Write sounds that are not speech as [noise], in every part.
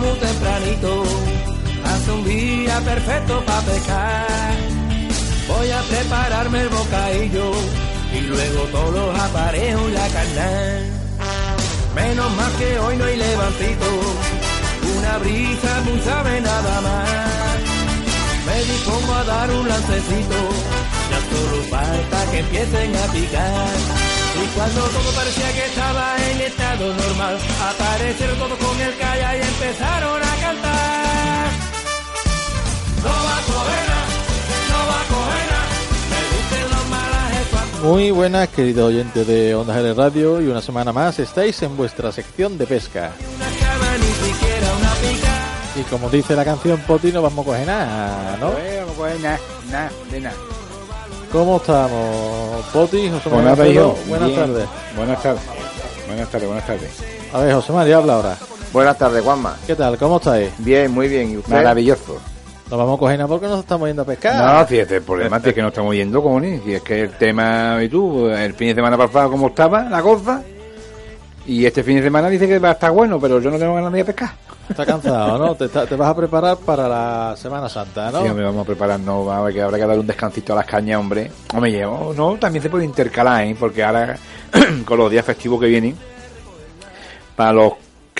muy tempranito, hace un día perfecto para pescar. Voy a prepararme el bocadillo y luego todos los aparejos la carnal. Menos mal que hoy no hay levantito, una brisa muy sabe nada más. Me dispongo a dar un lancecito, ya solo falta que empiecen a picar. Y cuando todo parecía que estaba en estado normal, aparecieron todos con el calla y empezaron a cantar. No va a coger nada, no va a coger. Muy buenas, querido oyente de Onda Gere Radio, y una semana más estáis en vuestra sección de pesca. Una cama, ni siquiera una pica. Y como dice la canción Poti, no vamos a coger nada, ¿no? No coge nada, nada, de nada. ¿Cómo estamos, Poti? José María Buenas tardes. Buenas Bien. tardes. Buenas tardes. Buenas tardes, buenas tardes. A ver, José María, habla ahora. Buenas tardes, Juanma. ¿Qué tal? ¿Cómo estáis? Bien, muy bien. ¿Y usted? Maravilloso. No vamos a coger nada porque nos estamos yendo a pescar. No, si este, el problema es que no estamos yendo, cojones. Si es que el tema, y tú, el fin de semana pasado, ¿cómo estaba la cosa? Y este fin de semana dice que va a estar bueno, pero yo no tengo ganas de ir a pescar. Está cansado, ¿no? Te, te vas a preparar para la Semana Santa, ¿no? Sí, hombre, vamos a prepararnos, va a ver que habrá que dar un descansito a las cañas, hombre. Hombre, llevo, no, también se puede intercalar, ¿eh? Porque ahora, [clears throat] con los días festivos que vienen, para los,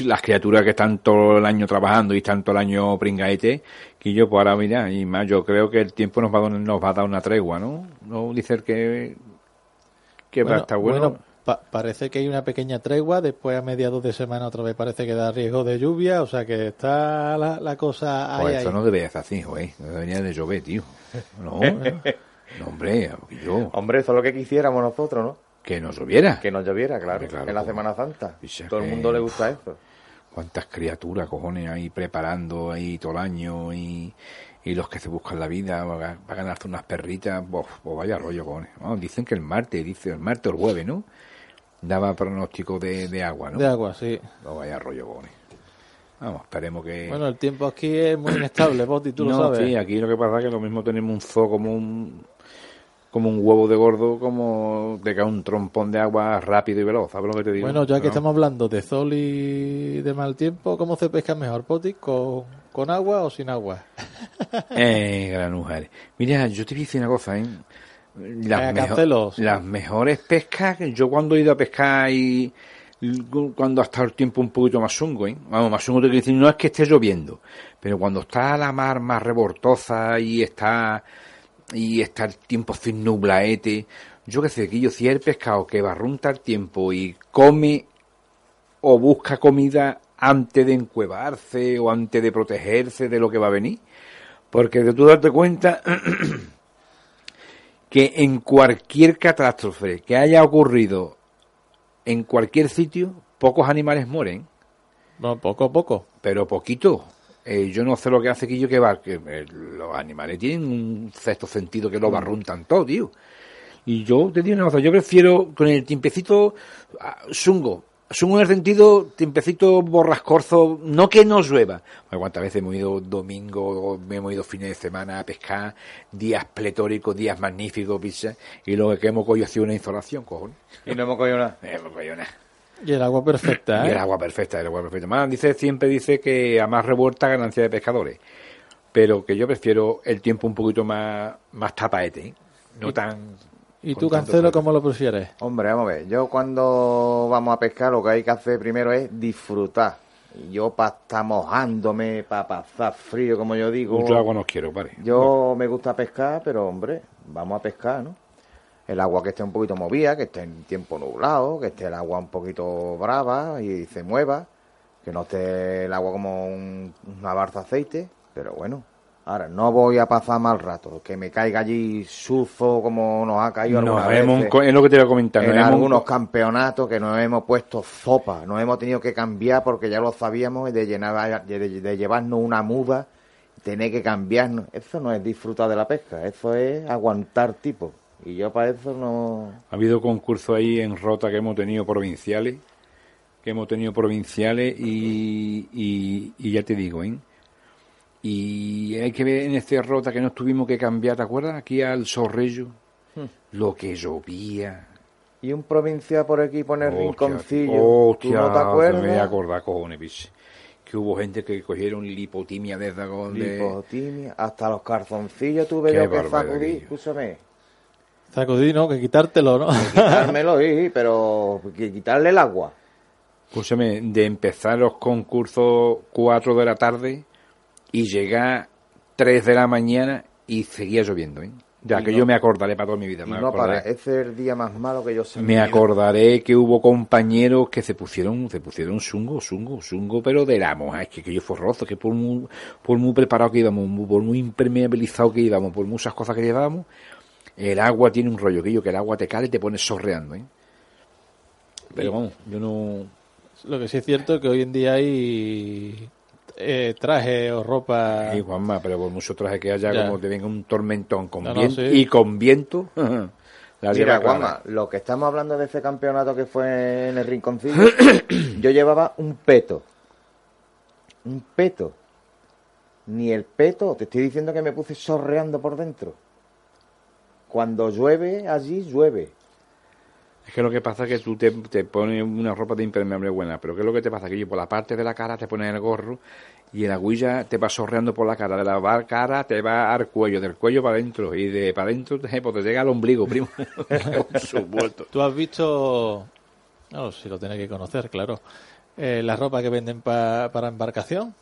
las criaturas que están todo el año trabajando y están todo el año pringaete, que yo, pues ahora, mira, y más, yo creo que el tiempo nos va a, nos va a dar una tregua, ¿no? No dice que, que va a estar bueno. Pa- parece que hay una pequeña tregua, después a mediados de semana otra vez parece que da riesgo de lluvia, o sea que está la, la cosa ahí, pues ahí. eso no debería ser así, güey. No debería de llover, tío. No, no [laughs] hombre, yo, Hombre, eso es lo que quisiéramos nosotros, ¿no? que no lloviera. Que nos lloviera, claro, Hombre, claro, en la como- Semana Santa. Picha Todo el que- mundo le gusta eso. cuántas criaturas, cojones, ahí preparando ahí todo el año y, y los que se buscan la vida para, para ganarse unas perritas, pues, vaya rollo, cojones. Dicen que el martes, dice el martes o el jueves, ¿no? Daba pronóstico de, de agua, ¿no? De agua, sí. Pues vaya rollo, cojones. Vamos, esperemos que... Bueno, el tiempo aquí es muy inestable, [coughs] Boti, tú lo no, sabes. sí, aquí lo que pasa es que lo mismo tenemos un zoo como un como un huevo de gordo, como de caer un trompón de agua rápido y veloz, ¿sabes lo que te digo? Bueno, ya que ¿No? estamos hablando de sol y de mal tiempo, ¿cómo se pesca mejor, Poti? ¿Con, con agua o sin agua? Eh, granujares. Mira, yo te voy a decir una cosa, ¿eh? Las, Eh, mejo- las mejores pescas, que yo cuando he ido a pescar y cuando ha estado el tiempo un poquito más chungo, ¿eh? Vamos, más chungo te quiero decir, no es que esté lloviendo, pero cuando está la mar más rebortosa y está y está el tiempo sin nublaete, yo qué sé, que yo si el pescado que barrunta el tiempo y come o busca comida antes de encuevarse o antes de protegerse de lo que va a venir, porque de tú darte cuenta [clears throat] que en cualquier catástrofe que haya ocurrido en cualquier sitio, pocos animales mueren, Bueno, poco a poco. pero poquito. Eh, yo no sé lo que hace Quillo que va, que eh, los animales tienen un sexto sentido que lo barruntan todo, tío. Y yo te digo una cosa, yo prefiero con el tiempecito ah, zungo. En el sentido, tiempecito borrascorzo, no que no llueva. Bueno, ¿Cuántas veces hemos ido domingo, me hemos ido fines de semana a pescar, días pletóricos, días magníficos, pizza, y lo que hemos cogido ha sido una insolación, cojones. Y no hemos cogido nada. [laughs] Eh, hemos cogido nada. Y el agua perfecta, Y ¿eh? el agua perfecta, el agua perfecta. Más dice, siempre dice que a más revuelta ganancia de pescadores. Pero que yo prefiero el tiempo un poquito más, más tapaete, ¿eh? no tan... ¿Y tú, Cancelo, cómo lo prefieres? Hombre, vamos a ver. Yo cuando vamos a pescar lo que hay que hacer primero es disfrutar. Y yo para estar mojándome, para pasar frío, como yo digo. Mucho agua no quiero, vale. Yo me gusta pescar, pero hombre, vamos a pescar, ¿no? El agua que esté un poquito movida, que esté en tiempo nublado, que esté el agua un poquito brava y se mueva, que no esté el agua como un- una barza de aceite, pero bueno. Ahora, no voy a pasar mal rato, que me caiga allí suzo como nos ha caído Nos algunas hemos- veces es lo que te iba a comentar. en hemos- algunos campeonatos que nos hemos puesto sopa, nos hemos tenido que cambiar porque ya lo sabíamos de, llenar, de, de llevarnos una muda, tener que cambiarnos. Eso no es disfrutar de la pesca, eso es aguantar tipo. Y yo para eso no... Ha habido concursos ahí en Rota que hemos tenido provinciales, que hemos tenido provinciales y, y, y ya te digo, ¿eh? Y hay que ver en este Rota que nos tuvimos que cambiar, ¿te acuerdas? Aquí al Sorrello, lo que llovía. Y un provincia por aquí poner Hostia, rinconcillo, ¿tú hostia, no te Me voy a acuerdas? acordar, cojones, piche. Que hubo gente que cogieron lipotimia de dragón. Lipotimia, hasta los calzoncillos tuve Qué yo que sacudir, escúchame. Sacudir, ¿no? Que quitártelo, ¿no? Quitármelo, sí, pero que quitarle el agua. Escúchame, de empezar los concursos 4 de la tarde y llegar 3 de la mañana y seguía lloviendo, ¿eh? Ya Y que no- yo me acordaré para toda mi vida. Y Me, no para, ese es el día más malo que yo sé. me acordaré que hubo compañeros que se pusieron, se pusieron zungo, zungo, zungo, pero de la moja, es que aquello fue rozo, que por muy, por muy preparado que íbamos, por muy impermeabilizado que íbamos, por muchas cosas que llevábamos, el agua tiene un rollo, que yo que el agua te cale y te pones sorreando, ¿eh? Pero vamos, yo no, Lo que sí es cierto es que hoy en día hay eh, traje o ropa. Juanma, pero por mucho traje que haya, Ya. como te venga un tormentón con No, no, viento sí. y con viento, [laughs] la Mira. Guama, lo que estamos hablando de ese campeonato que fue en el rinconcillo, [coughs] yo llevaba un peto. Un peto. Ni el peto, te estoy diciendo que me puse sorreando por dentro. Cuando llueve, allí llueve. Es que lo que pasa es que tú te, te pones una ropa de impermeable buena, pero ¿qué es lo que te pasa? Que yo por la parte de la cara te pones el gorro y el agüilla te va sorreando por la cara, de la cara te va al cuello, del cuello para adentro y de para adentro te, pues te llega al ombligo, primo. [laughs] Tú has visto. No, si lo tienes que conocer, claro. Eh, la ropa que venden pa- para embarcación.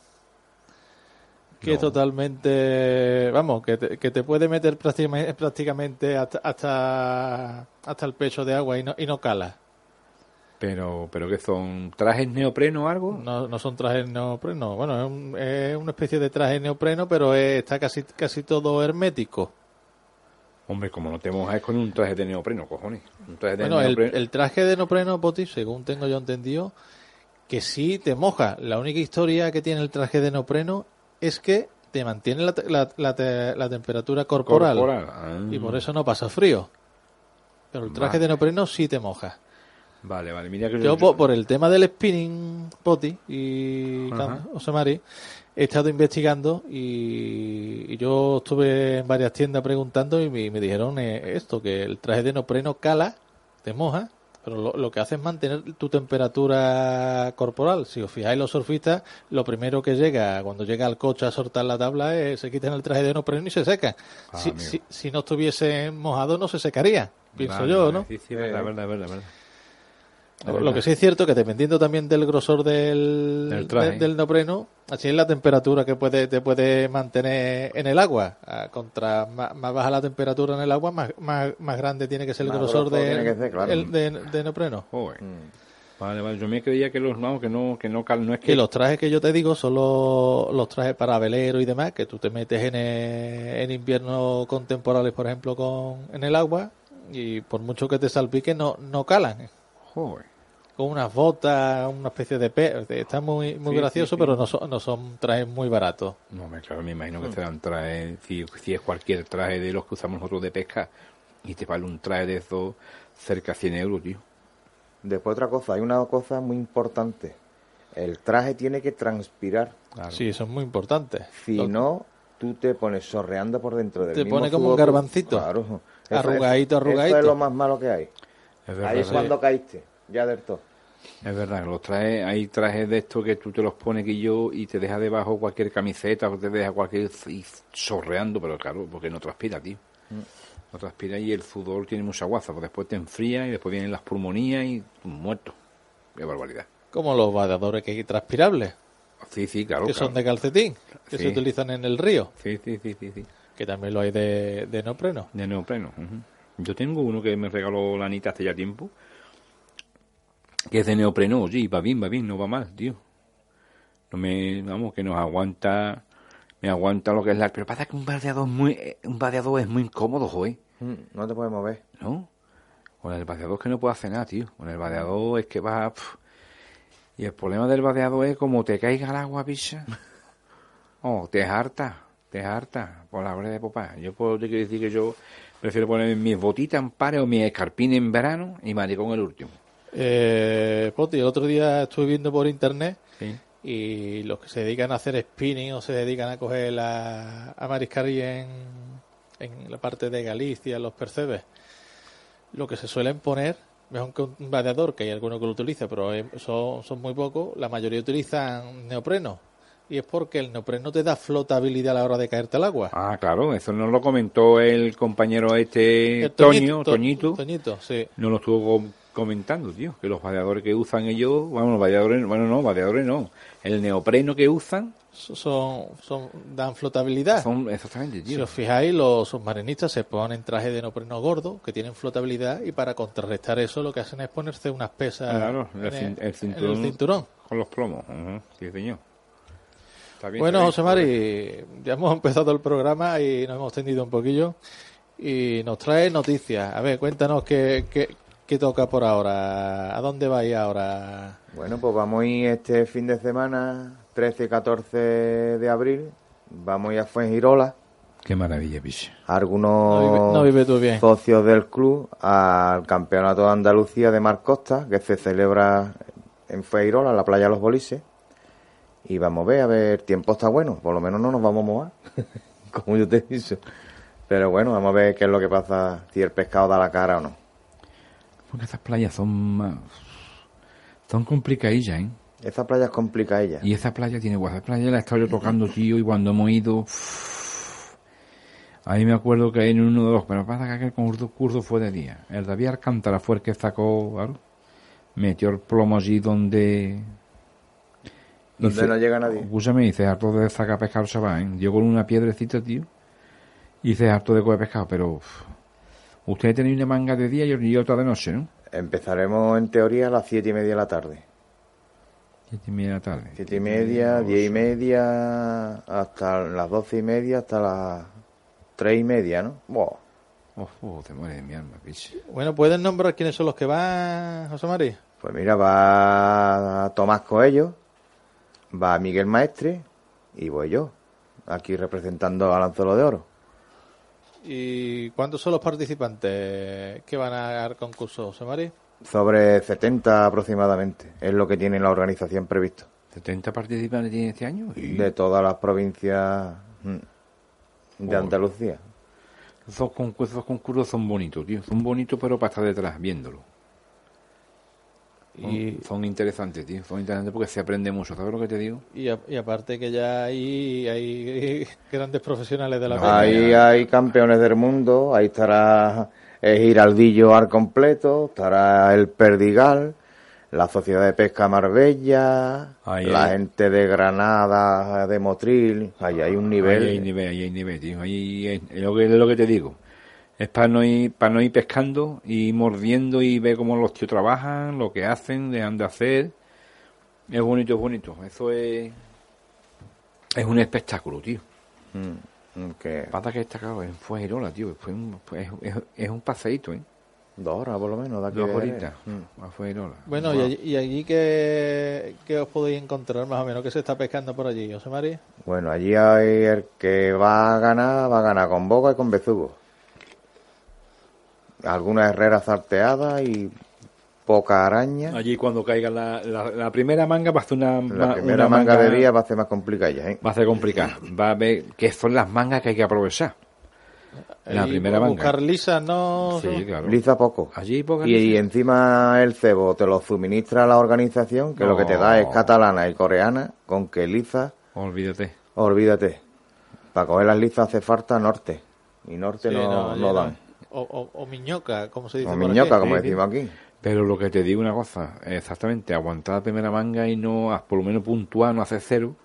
Que es totalmente. Vamos, que te, que te puede meter prácticamente, prácticamente hasta, hasta, hasta el pecho de agua y no, y no cala. Pero, pero que son trajes neopreno o algo? No, no son trajes neopreno. Bueno, es, un- es una especie de traje neopreno, pero es- está casi, casi todo hermético. Hombre, como no te mojas con un traje de neopreno, cojones. Un traje de Bueno, el, el traje de neopreno, Poti, según tengo yo entendido, que sí te moja. La única historia que tiene el traje de neopreno es que te mantiene la, te- la, la te- la temperatura corporal, corporal. Ah. y por eso no pasa frío. Pero el traje Vale. de neopreno sí te moja. Vale, vale, mira que Yo po- por, el tema del spinning, Poti y Ajá. Cam- José Mari, he estado investigando y, y yo estuve en varias tiendas preguntando y me, me dijeron eh, esto, que el traje de neopreno cala, te moja, pero lo, lo que hace es mantener tu temperatura corporal. Si os fijáis los surfistas, lo primero que llega cuando llega al coche a soltar la tabla es se quitan el traje de neopreno y se secan. Ah, si, si, si no estuviese mojado no se secaría, pienso Vale, yo, ¿no? Sí, sí, verdad, verdad, verdad, verdad. Lo, que sí es cierto que dependiendo también del grosor del, Del de- del neopreno, así es la temperatura que puede te puede mantener en el agua. Ah, Contra más, más baja la temperatura en el agua, más, más, más grande tiene que ser el Más grosor de, ser, claro. el- de, de neopreno. Joder. Mm. Vale, vale, yo me creía que los no, que no, que no, no es que Y los trajes que yo te digo son los, los trajes para velero y demás, que tú te metes en, eh, en invierno con temporales, por ejemplo, con, en el agua, y por mucho que te salpique, no, no calan. Joder. Con unas botas, una especie de pe está muy muy Sí, gracioso, sí, sí. pero no son, no son trajes muy baratos. No, me, claro, me imagino Mm. que serán trajes, si, si es cualquier traje de los que usamos nosotros de pesca, y te vale un traje de esos cerca de 100 euros, tío. Después otra cosa, hay una cosa muy importante. El traje tiene que transpirar. Claro. Sí, eso es muy importante. Si Lo- no, tú te pones sorreando por dentro del Te mismo pone como un garbancito. Claro. Arrugadito, arrugadito. Eso es lo más malo que hay. Es verdad, Ahí es sí. cuando caíste, ya del todo. Es verdad, los trajes, hay trajes de estos que tú te los pones que yo y te deja debajo cualquier camiseta o te deja cualquier y sorreando, pero claro, porque no transpira, tío. No transpira y el sudor tiene mucha guasa, pues después te enfría y después vienen las pulmonías y muerto. Qué barbaridad. Como los vadeadores que hay transpirables, Sí, sí, claro. que claro. son de calcetín, que Sí. se utilizan en el río, Sí, sí, sí, sí, sí. que también lo hay de, de neopreno. De neopreno. Yo tengo uno que me regaló la Anita hace ya tiempo. Que es de neopreno, oye, va bien, va bien, no va mal, tío. No me, vamos, que nos aguanta, me aguanta lo que es la... Pero pasa que un vadeador, es muy, un vadeador es muy incómodo, joder, Mm, No te puedes mover. ¿no? Con el vadeador es que no puedo hacer nada, tío. Con el vadeador es que va... Y el problema del vadeador es como te caiga el agua, picha. [laughs] Oh, te harta, te harta, por la hora de popá. Yo puedo te quiero decir que yo prefiero poner mis botitas en pares o mis escarpines en verano y maricón el último. Eh, Poti, el otro día estuve viendo por internet Sí. y los que se dedican a hacer spinning o se dedican a coger la, a mariscar y en, en la parte de Galicia, los percebes, lo que se suelen poner mejor que un vadeador, que hay algunos que lo utilizan, pero son, son muy pocos, la mayoría utilizan neopreno. Y es porque el neopreno te da flotabilidad a la hora de caerte al agua. Ah, claro, eso nos lo comentó el compañero este El Toño, To- Toñito. Toñito, sí. Nos lo estuvo comentando, tío, que los vadeadores que usan ellos, bueno, los vadeadores, bueno, no, vadeadores no, el neopreno que usan Son, son, dan flotabilidad. son exactamente, Si tío. os fijáis, los submarinistas se ponen trajes de neopreno gordo que tienen flotabilidad y para contrarrestar eso lo que hacen es ponerse unas pesas Claro, el en, el en el cinturón. Con los plomos, sí, señor. Está bien, Bueno, está José bien. Mari, ya hemos [laughs] empezado el programa y nos hemos tendido un poquillo y nos trae noticias. A ver, cuéntanos qué, qué, qué toca por ahora. ¿A dónde vais ahora? Bueno, pues vamos a ir este fin de semana, 13 y 14 de abril. Vamos a ir a Fuengirola. Qué maravilla, piche. Algunos No vive- no vive tú bien. socios del club al Campeonato de Andalucía de Mar Costa, que se celebra en Fuengirola, en la playa de los Bolises. Y vamos a ver, a ver, el tiempo está bueno, por lo menos no nos vamos a mojar, [laughs] como yo te he dicho. Pero bueno, vamos a ver qué es lo que pasa, si el pescado da la cara o no. Porque estas playas son más... Son complicadillas, ¿eh? Esa playa es complicadilla. Y esa playa tiene guasa. Esa playa la he estado yo tocando, tío, y cuando hemos ido... uff, Ahí me acuerdo que en uno de los... Pero pasa que aquel curso, curso fue de día. El David Alcántara fue el que sacó... metió el plomo allí donde... Donde no llega nadie. Escúchame, dice harto de sacar pescado se va, ¿eh? Yo con una piedrecita, tío. Y dice harto de coger pescado, pero... uff, Ustedes tenéis una manga de día y otra de noche, ¿no? Empezaremos en teoría a las siete y media de la tarde. Siete y media de la tarde. Siete y media, diez y media, hasta las doce y media, hasta las tres y media, ¿no? Buah. Oh, oh, te mueres de mi alma, piche. Bueno, ¿pueden nombrar quiénes son los que van, José Mari? Pues mira, va Tomás Coello, va Miguel Maestre y voy yo, aquí representando al Anzuelo de Oro. ¿Y cuántos son los participantes que van al concurso, José Mari? Sobre 70 aproximadamente, es lo que tiene la organización previsto. ¿70 participantes tiene este año? De todas las provincias mm, de. Andalucía. Esos, con- esos concursos son bonitos, tío. Son bonitos, pero para estar detrás, viéndolo. Y, son interesantes, tío. Son interesantes porque se aprende mucho. ¿Sabes lo que te digo? y, a- y aparte que ya hay, hay [laughs] grandes profesionales de la No. Ahí hay campeones del mundo, ahí estará el Giraldillo al completo, estará el Perdigal, la Sociedad de Pesca Marbella, Ahí la hay. gente de Granada, de Motril, ahí hay un nivel. Ahí hay nivel, ahí hay nivel, tío. Ahí es, es lo que, es lo que te digo. Es para no ir, para no ir pescando y mordiendo y ver cómo los tíos trabajan, lo que hacen, dejan de hacer. Es bonito, es bonito. Eso es, es un espectáculo, tío. Mm, que Pasa que está claro, es- fue Irola, tío. Fue un, fue- es, es un paseíto, ¿eh? dos horas por lo menos de aquí Dos horitas. Mm. Fue Irola. Bueno, y allí, y allí que, que os podéis encontrar más o menos, que se está pescando por allí, José Mari. Bueno, allí hay el que va a ganar, va a ganar con boca y con bezugo. Algunas herreras salteadas y poca araña. Allí cuando caiga la, la, la primera manga va a hacer una, La ma- primera una manga de día va a ser más complicada, ¿eh? va a ser complicada. Va a ver que son las mangas que hay que aprovechar. La Y primera manga. Buscar lisas, ¿no? Sí, claro. Liza poco. Allí poca Y, y lisa. encima el cebo te lo suministra la organización, que lo que te da es No. catalana y coreana, con que liza, Olvídate. olvídate. Para coger las lizas hace falta norte. Y norte Sí, no, allí no dan. O, o, o miñoca, como se dice. O por miñoca, aquí. como Sí, decimos aquí. Pero lo que te digo una cosa, exactamente, aguantar la primera manga y no, por lo menos puntuar, no hacer cero.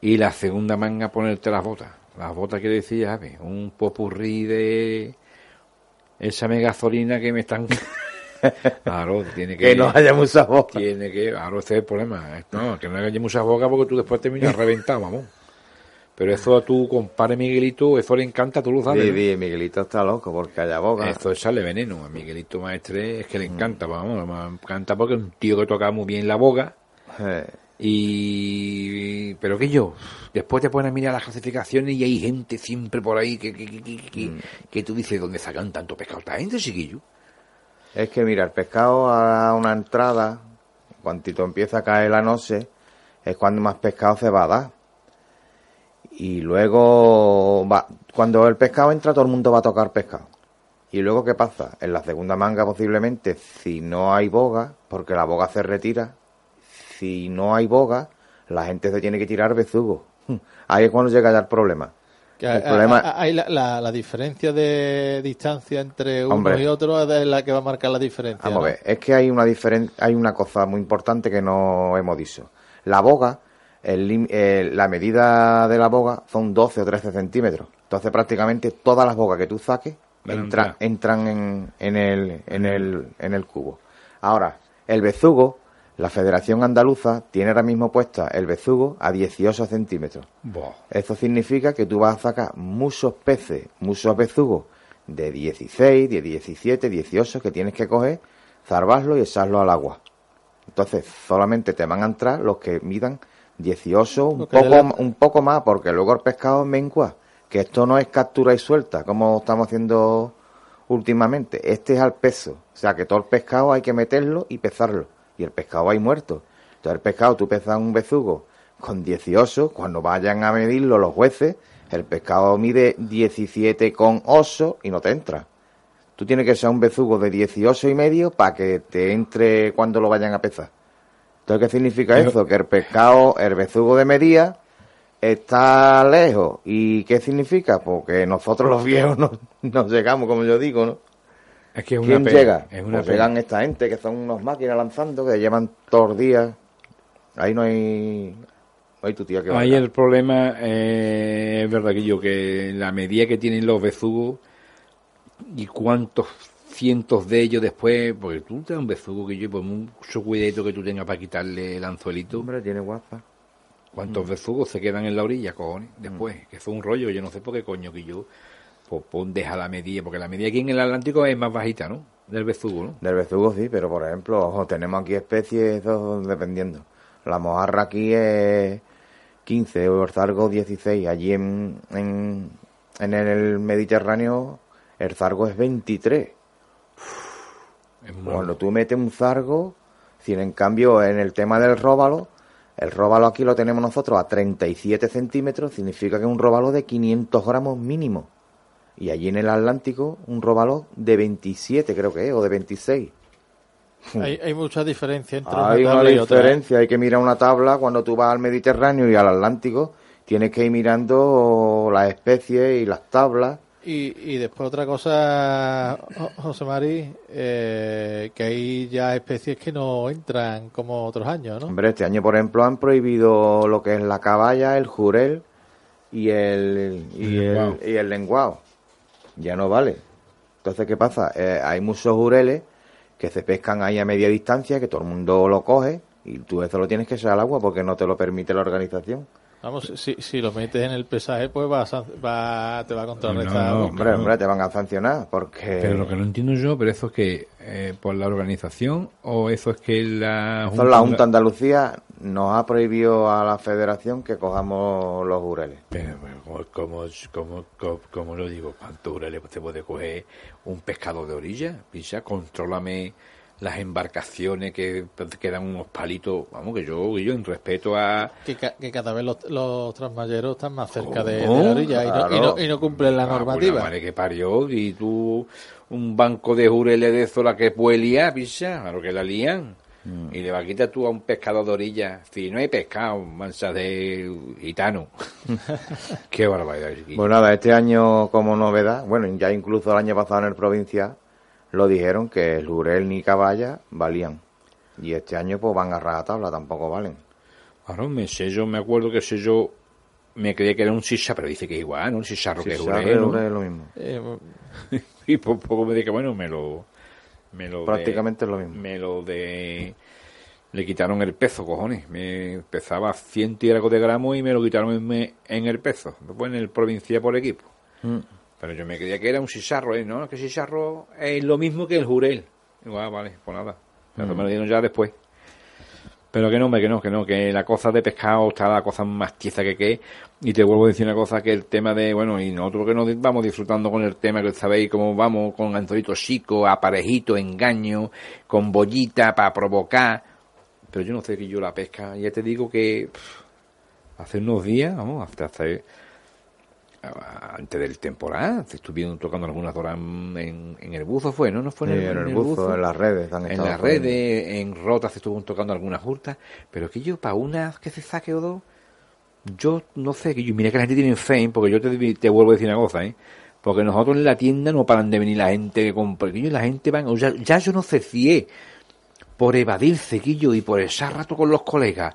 Y la segunda manga ponerte las botas. Las botas quiere decir, ya ves, un popurrí de esa gasolina que me están... [laughs] claro, tiene que... Que no haya mucha boca. Tiene que, claro, ese es el problema. No, que no haya muchas bocas porque tú después terminas reventado, vamos. Pero eso a tu compadre Miguelito, eso le encanta, tú lo sabes. Sí, ¿no? sí, Miguelito está loco porque haya boca. Eso es sale veneno. A Miguelito Maestre es que le encanta, vamos, me encanta porque es un tío que toca muy bien la boca. Eh, Y. Pero que yo, después te pones a mirar las clasificaciones y hay gente siempre por ahí que, que, que, que, que- que tú dices, ¿dónde sacan tanto pescado esta gente, chiquillo? Es que mira, el pescado a una entrada, cuantito empieza a caer la noche, es cuando más pescado se va a dar. Y luego, va, cuando el pescado entra, todo el mundo va a tocar pescado. Y luego, ¿qué pasa? En la segunda manga, posiblemente, si no hay boga, porque la boga se retira, si no hay boga, la gente se tiene que tirar bezugo. [laughs] Ahí es cuando llega ya el problema. Que El hay- problema- hay- la, la- la diferencia de distancia entre uno Hombre. y otro es la que va a marcar la diferencia. Vamos a ver, es que hay una diferen- hay una cosa muy importante que no hemos dicho. La boga, el eh, la medida de la boga son 12 o 13 centímetros. Entonces prácticamente todas las bogas que tú saques entra- entran en, en el, en, el, en el cubo. Ahora, el bezugo, la Federación Andaluza tiene ahora mismo puesta el bezugo a 18 centímetros. Eso significa que tú vas a sacar muchos peces, muchos bezugos de 16, de 17, 18 que tienes que coger, zarbarlo y echarlo al agua. Entonces, solamente te van a entrar los que midan 18, un poco, la- un poco más, porque luego el pescado mengua. Que esto no es captura y suelta, como estamos haciendo últimamente. Este es al peso. O sea, que todo el pescado hay que meterlo y pesarlo. Y el pescado hay muerto. Entonces, el pescado, tú pesas un bezugo con 18, cuando vayan a medirlo los jueces, el pescado mide 17 con oso y no te entra. Tú tienes que ser un bezugo de 18 y medio para que te entre cuando lo vayan a pesar. Entonces, ¿qué significa Pero- eso? Que el pescado, el bezugo de medida, está lejos. ¿Y qué significa? Porque nosotros los viejos no, no llegamos, como yo digo, ¿no? Es que es una ¿Quién pena. llega? Es una Pues pena. llegan esta gente que son unos máquinas lanzando, que llevan todos los días. Ahí no hay, no hay tu tía que Ahí valga. el problema eh, es verdad que yo que la medida que tienen los bezugos y cuántos cientos de ellos después, porque tú te das un bezugo que yo por mucho cuidado que tú tengas para quitarle el anzuelito, Hombre, tiene guapa. cuántos bezugos se quedan en la orilla, cojones, después, que fue un rollo, yo no sé por qué coño que yo pues pon deja la medida, porque la medida aquí en el Atlántico es más bajita, ¿no? Del bezugo, ¿no? Del bezugo sí, pero por ejemplo, ojo, tenemos aquí especies, eso dependiendo. La mojarra aquí es 15, o el zargo 16. Allí en, en, en el Mediterráneo el zargo es 23. Cuando tú metes un zargo, si en cambio en el tema del róbalo, el róbalo aquí lo tenemos nosotros a 37 centímetros, significa que es un róbalo de 500 gramos mínimo. Y allí en el Atlántico, un róbalo de 27 creo que es, o de 26. [laughs] Hay, hay mucha diferencia entre Hay una una otra. ¿eh? diferencia, hay que mirar una tabla cuando tú vas al Mediterráneo y al Atlántico, tienes que ir mirando las especies y las tablas. Y, y después otra cosa, Jo- José Mari, eh, que hay ya especies que no entran como otros años, ¿no? Hombre, este año, por ejemplo, han prohibido lo que es la caballa, el jurel y el, y El el, lenguao. y el lenguao. Ya no vale. Entonces, ¿qué pasa? Eh, hay muchos jureles que se pescan ahí a media distancia, que todo el mundo lo coge, y tú eso lo tienes que echar al agua porque no te lo permite la organización. Vamos, si, si lo metes en el pesaje, pues va, a san- va- te va a contrarrestar. No, no, Hombre, hombre, te van a sancionar porque... Pero lo que no entiendo yo, pero eso es que eh, por la organización o eso es que la Eso la Junta Andalucía nos ha prohibido a la federación que cojamos los jureles. Pero, pero, ¿cómo, cómo, cómo, lo digo? ¿Cuánto le se puede coger un pescado de orilla? Picha, contrólame las embarcaciones que, que dan unos palitos. Vamos, que yo, que yo en respeto a... Que, ca- que cada vez los, los transmayeros están más cerca de, la orilla y no, y, no, y no cumplen la Ah, pues normativa. madre que parió, y tú un banco de jureles de eso la que puede liar, picha, claro que la lían. Mm. Y le va a quitar tú a un pescado de orilla. Si no hay pescado, mansa de gitano. [laughs] Qué barbaridad. Pues nada, este año como novedad, bueno, ya incluso el año pasado en el provincial lo dijeron que el jurel ni caballa valían. Y este año pues van a rajatabla, tampoco valen. Claro, me sé yo, me acuerdo que sé yo, me creía que era un sisha, pero dice que igual, ¿no? Un sisharro que es jurel, ¿no? es lo mismo. Eh, [laughs] Y por poco me dije, bueno, me lo... Me lo de- Prácticamente es lo mismo. me lo de... Le quitaron el peso, cojones. Me pesaba ciento y algo de gramos y me lo quitaron en, en el peso. Después en el provincial por equipo. Mm. Pero yo me creía que era un sisarro, ¿eh? ¿no? Que sisarro es lo mismo que el jurel. Igual, vale, pues nada. Pero me lo dieron ya después. Pero que no, hombre, que no, que no, que la cosa de pescado está la cosa más tiesa que que. Y te vuelvo a decir una cosa, que el tema de, bueno, y nosotros que nos vamos disfrutando con el tema, que sabéis cómo vamos, con anzolito chico, aparejito, engaño, con bollita para provocar. Pero yo no sé que yo la pesca, ya te digo que pff, hace unos días, vamos, hasta hace, antes del temporada, estuvieron tocando algunas horas en, en el buzo, fue, ¿no? ¿No fue Sí, en el buzo, en las redes. han en las redes, en rotas se estuvieron tocando algunas hurtas, pero que yo, para una que se saque o dos, yo no sé, que yo, mira que la gente tiene fe, porque yo te, te vuelvo a decir una cosa, ¿eh? Porque nosotros en la tienda no paran de venir la gente que compra, que yo, la gente van, ya, ya yo no sé si es por evadirse, Quillo, y por echar rato con los colegas,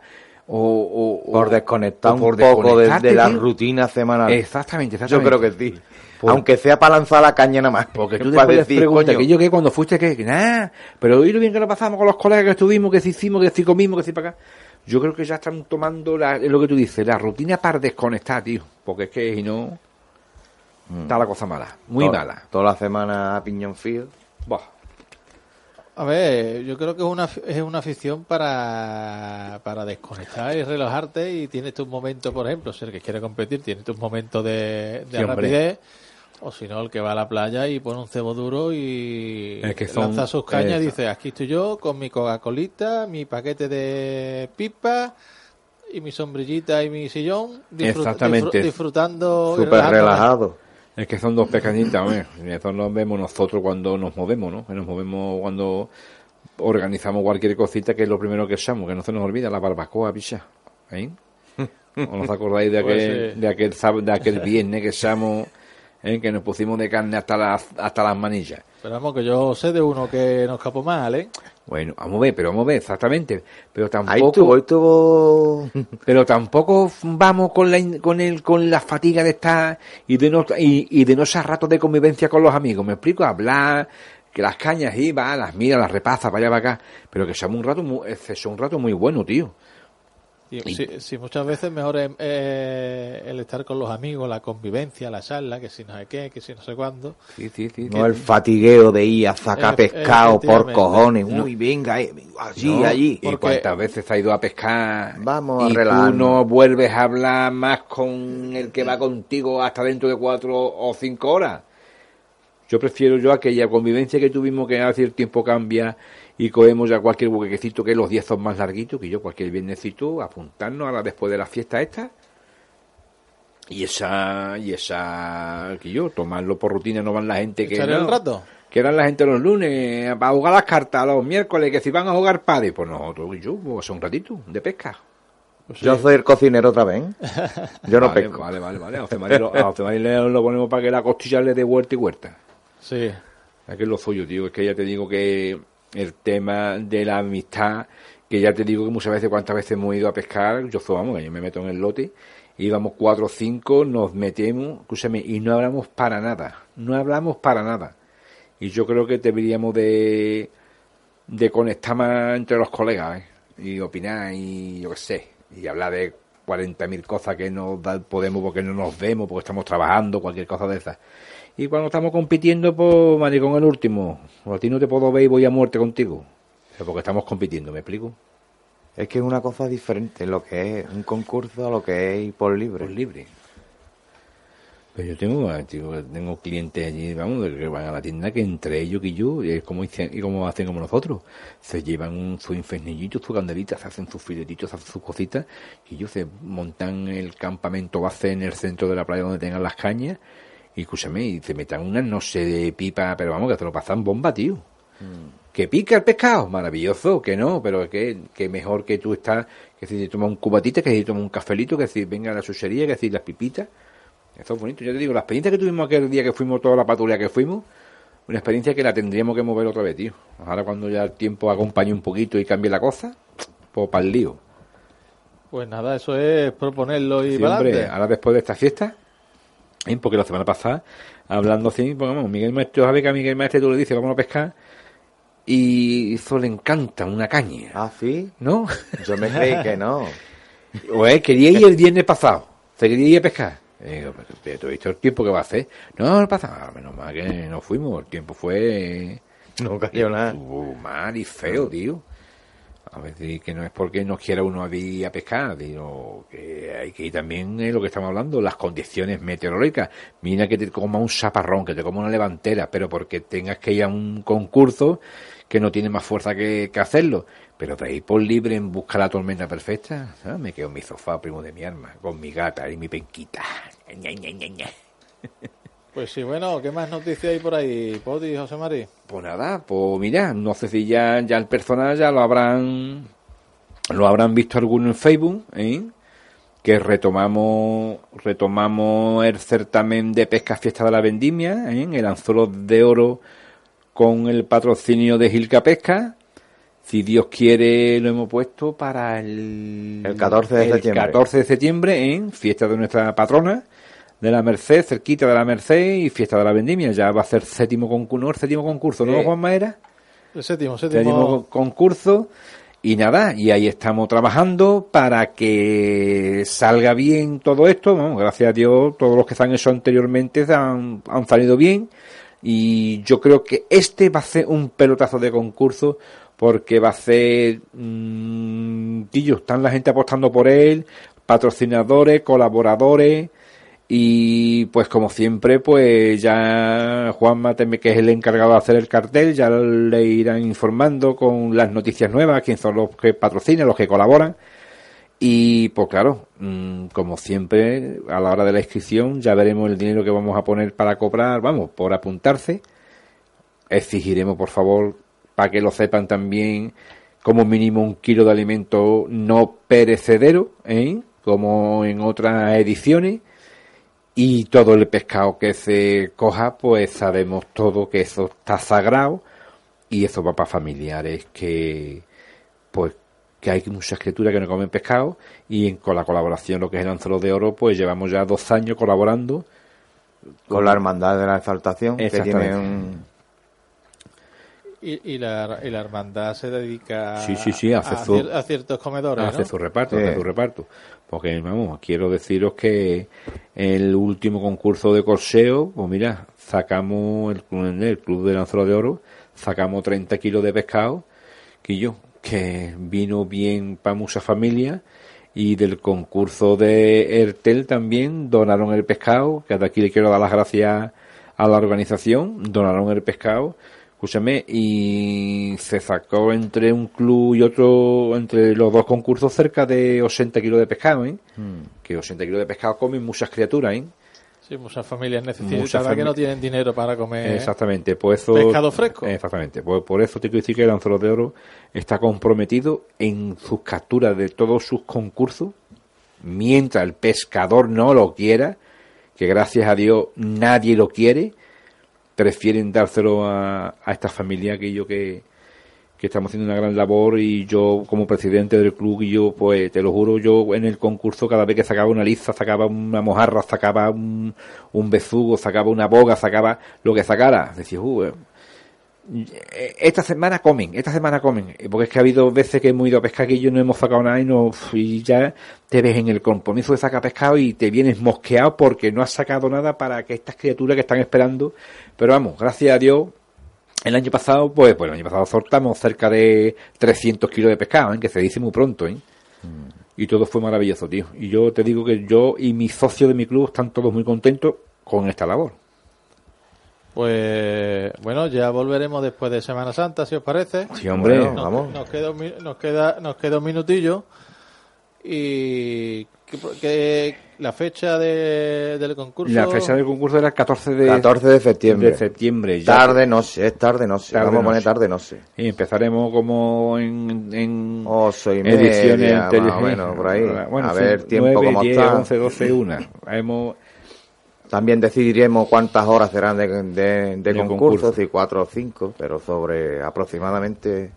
o, Por desconectar o un por poco de, la tío. rutina semanal. Exactamente, Yo creo que sí. Por- Aunque sea para lanzar la caña nada más. Porque [laughs] tú después decir, preguntas coño, que yo que cuando fuiste que, que nada, pero oí lo bien que lo pasamos con los colegas que estuvimos, que si hicimos, que si comimos, que si para acá. Yo creo que ya están tomando la, lo que tú dices, la rutina para desconectar, tío. Porque es que si no, está la cosa mala, muy mala. Toda la semana a piñón field. Buah. A ver, yo creo que es una, es una afición para, para desconectar y relajarte y tienes tus momentos, por ejemplo, si el que quiere competir tiene tus momentos de, de Sí, rapidez, o si no, el que va a la playa y pone un cebo duro y Es que son- lanza sus cañas y dice, aquí estoy yo con mi Coca-Colita, mi paquete de pipa y mi sombrillita y mi sillón, disfrut- Exactamente. disfrutando Súper relajado. Es que son dos pescaditas, hombre. Eso nos vemos nosotros cuando nos movemos, ¿no? Que nos movemos cuando organizamos cualquier cosita, que es lo primero que echamos, que no se nos olvida la barbacoa, picha. ¿Eh? ¿O no os acordáis de [laughs] Pues aquel, de aquel, de aquel viernes que echamos, ¿eh? que nos pusimos de carne hasta las, hasta las manillas? Pero vamos, que yo sé de uno que nos escapó mal, ¿eh? Bueno, vamos a ver, pero vamos a ver, exactamente. Pero Ahí tampoco, estuvo, ahí estuvo. [laughs] pero tampoco vamos con la, con el, con la fatiga de estar y de no, y, y de no ser ratos de convivencia con los amigos. Me explico, hablar, que las cañas iba, las mira, las repasa, para allá, para acá. Pero que sea un rato muy, sea un rato muy bueno, tío. Y, sí, sí, muchas veces mejor es eh, el estar con los amigos, la convivencia, la charla, que si no sé qué, que si no sé cuándo. Sí, sí, sí. No el fatigueo de ir a sacar Eh, pescado por cojones. Ya. Uy, venga, eh, allí, No, allí. Y cuántas veces ha ido a pescar Vamos a y tú no vuelves a hablar más con el que va contigo hasta dentro de cuatro o cinco horas. Yo prefiero yo aquella convivencia que tuvimos que hace el tiempo cambia y cogemos ya cualquier huequecito que los diez son más larguitos que yo cualquier viernesito apuntarnos ahora después de la fiesta esta y esa y esa que yo tomarlo por rutina no van la gente que no. el rato. Que eran la gente los lunes, para jugar las cartas los miércoles, que si van a jugar padre, pues nosotros y yo, pues un ratito de pesca. Pues Yo sí. soy el cocinero otra vez. Yo no vale, pesco. Vale, vale, vale. A José María lo, a José María le- lo ponemos para que la costilla le dé vuelta y vuelta. Sí. Es lo suyo, tío. Es que ya te digo que el tema de la amistad, que ya te digo que muchas veces, cuántas veces hemos ido a pescar, yo soy, vamos, yo me meto en el lote, íbamos cuatro o cinco, nos metemos, escúchame, y no hablamos para nada. No hablamos para nada. Y yo creo que deberíamos de, de conectar más entre los colegas, ¿eh? Y opinar y yo qué sé, y hablar de 40.000 cosas que no podemos porque no nos vemos, porque estamos trabajando, cualquier cosa de esas. Y cuando estamos compitiendo, pues, maricón, el último. A ti no te puedo ver y voy a muerte contigo. Pero porque estamos compitiendo, ¿me explico? Es que es una cosa diferente lo que es un concurso a lo que es ir por libre. Por libre. Pero yo tengo, tío, tengo clientes allí, vamos, que van a la tienda que entre ellos y yo, es como dicen, y como hacen como nosotros, se llevan un, su infernillito, su candelita, se hacen sus filetitos, se hacen sus cositas, y ellos se montan el campamento base en el centro de la playa donde tengan las cañas, y escúchame, y se metan unas, no sé, de pipa, pero vamos, que te lo pasan bomba, tío. Que pica el pescado, maravilloso, que no, pero es que, que mejor que tú estás, que si te tomas un cubatita, que si te tomas un cafelito, que si venga la chuchería, que si las pipitas. Eso es bonito. Yo te digo, la experiencia que tuvimos aquel día que fuimos, toda la patrulla que fuimos, una experiencia que la tendríamos que mover otra vez, tío. Ahora cuando ya el tiempo acompañe un poquito y cambie la cosa, pues para el lío. Pues nada, eso es proponerlo y Sí, para hombre, ahora después de esta fiesta, ¿eh? porque la semana pasada, hablando así, pues vamos, Miguel Maestre, sabe que a Miguel Maestre tú le dices, vamos a pescar, y eso le encanta, una caña, Ah, sí. ¿no? Yo me creí que no. O [laughs] es, quería ir el viernes pasado, se quería ir a pescar. Y digo, pero, pero ¿tú has visto el tiempo que va a hacer? No, no pasa nada, menos mal que no fuimos, el tiempo fue No cayó nada. estuvo mal y feo, tío. A si que no es porque no quiera uno ir a pescar, sino que hay que ir también en lo que estamos hablando, las condiciones meteorológicas. Mira que te coma un chaparrón, que te coma una levantera, pero porque tengas que ir a un concurso que no tiene más fuerza que, que hacerlo. Pero de ir por libre en busca de la tormenta perfecta, me quedo en mi sofá, primo de mi arma, con mi gata y mi penquita. Pues sí, bueno, ¿qué más noticias hay por ahí, Poti, José Mari? Pues nada, pues mira, no sé si ya, ya el personal ya lo habrán lo habrán visto alguno en Facebook, ¿eh? que retomamos retomamos el certamen de pesca fiesta de la vendimia, ¿eh? el anzuelo de oro con el patrocinio de Gilca Pesca. Si Dios quiere, lo hemos puesto para el, El 14 de el septiembre. 14 de septiembre, en fiesta de nuestra patrona de la Merced, cerquita de la Merced y fiesta de la vendimia. Ya va a ser séptimo concurso, séptimo concurso, ¿no, Sí. Juan Maera? El séptimo, Séptimo séptimo. concurso. Y nada, y ahí estamos trabajando para que salga bien todo esto. Gracias a Dios, todos los que se han hecho anteriormente han, han salido bien. Y yo creo que este va a ser un pelotazo de concurso porque va a ser, mmm, tío, están la gente apostando por él, patrocinadores, colaboradores. Y pues como siempre, pues ya Juanma, teme que es el encargado de hacer el cartel, ya le irán informando con las noticias nuevas, quién son los que patrocinan, los que colaboran. Y pues claro, mm, como siempre, a la hora de la inscripción ya veremos el dinero que vamos a poner para cobrar, vamos, por apuntarse. Exigiremos, por favor, para que lo sepan también, como mínimo un kilo de alimento no perecedero, ¿eh? como en otras ediciones y todo el pescado que se coja, pues sabemos todo que eso está sagrado y eso va para familiares que, pues, que hay muchas criaturas que no comen pescado y en- con la colaboración, lo que es el anzuelo de oro, pues llevamos ya dos años colaborando. Con la hermandad de la exaltación, que tiene un... Y, y, la, y la hermandad se dedica Sí, sí, sí, hace a, su- a ciertos comedores, hace ¿no? su reparto, Sí. hace su reparto. Porque, vamos, quiero deciros que el último concurso de corseo, pues mira, sacamos el, Club del Anzuelo de Oro, sacamos 30 kilos de pescado, que yo, que vino bien para muchas familias, y del concurso de Ertel también donaron el pescado, que de aquí le quiero dar las gracias a la organización, donaron el pescado, escúchame, y se sacó entre un club y otro, entre los dos concursos, cerca de 80 kilos de pescado, ¿eh? Que 80 kilos de pescado comen muchas criaturas, ¿eh? Sí, muchas familias necesitan Muchas que fami- no tienen dinero para comer. Exactamente, pues eso... Pescado fresco. Exactamente, pues por eso te quiero decir que el Anzuelo de Oro está comprometido en sus capturas de todos sus concursos, mientras el pescador no lo quiera, que gracias a Dios nadie lo quiere, prefieren dárselo a, a esta familia que yo que, que estamos haciendo una gran labor y yo como presidente del club y yo pues te lo juro yo en el concurso cada vez que sacaba una liza sacaba una mojarra sacaba un, un bezugo sacaba una boga sacaba lo que sacara. Decía uh, eh, esta semana comen, esta semana comen, porque es que ha habido veces que hemos ido a pescar que yo no hemos sacado nada y, no, y ya te ves en el compromiso de sacar pescado y te vienes mosqueado porque no has sacado nada para que estas criaturas que están esperando, pero vamos, gracias a Dios, el año pasado, pues, pues el año pasado soltamos cerca de 300 kilos de pescado, ¿eh? que se dice muy pronto, ¿eh? Y todo fue maravilloso, tío. Y yo te digo que yo y mis socios de mi club están todos muy contentos con esta labor. Pues bueno, ya volveremos después de Semana Santa, si os parece. Sí, hombre. Bueno, Nos, vamos. nos queda un, nos queda nos queda un minutillo y que, que la fecha de, del concurso La fecha del concurso era el 14 de, 14 de septiembre. de septiembre. Ya Tarde no sé, es tarde no sé. Tarde Vamos a poner tarde no sé. Y empezaremos como en, en Ocho y ediciones media, anteriores. más o menos, por ahí. [laughs] Bueno, a ver tiempo 9, como 10, está. 11, 12, 1. Hemos, También decidiremos cuántas horas serán de, de, de De concurso, si cuatro o cinco, pero sobre aproximadamente...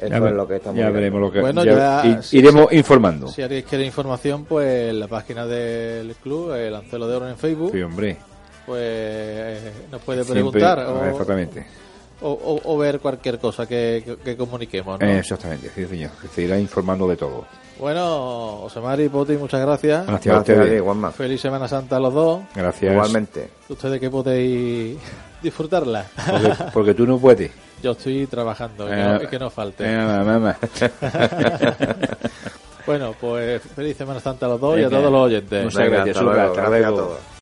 Eso ya, es lo que estamos ya veremos lo que Bueno, ya iremos informando. Si alguien quiere información, pues la página del club, el Ancelo de Oro en Facebook, Sí, hombre. pues eh, nos puede Siempre- preguntar o, Exactamente. o- o- o ver cualquier cosa que, que- que comuniquemos. ¿no? Exactamente, sí, señor. Que se irá informando de todo. Bueno, José Mari, Poti, muchas gracias. Gracias, a Gracias ustedes. Juanma. Feliz Semana Santa a los dos. Gracias. Igualmente. Ustedes que podéis disfrutarla. Porque, [laughs] porque tú no puedes. Yo estoy trabajando, que, Eh, no, que no falte. Eh, mamá. [laughs] Bueno, pues feliz Semana Santa a los dos y a todos los oyentes. Muchas gracias, hasta Zucca. luego, Hasta gracias a luego. todos.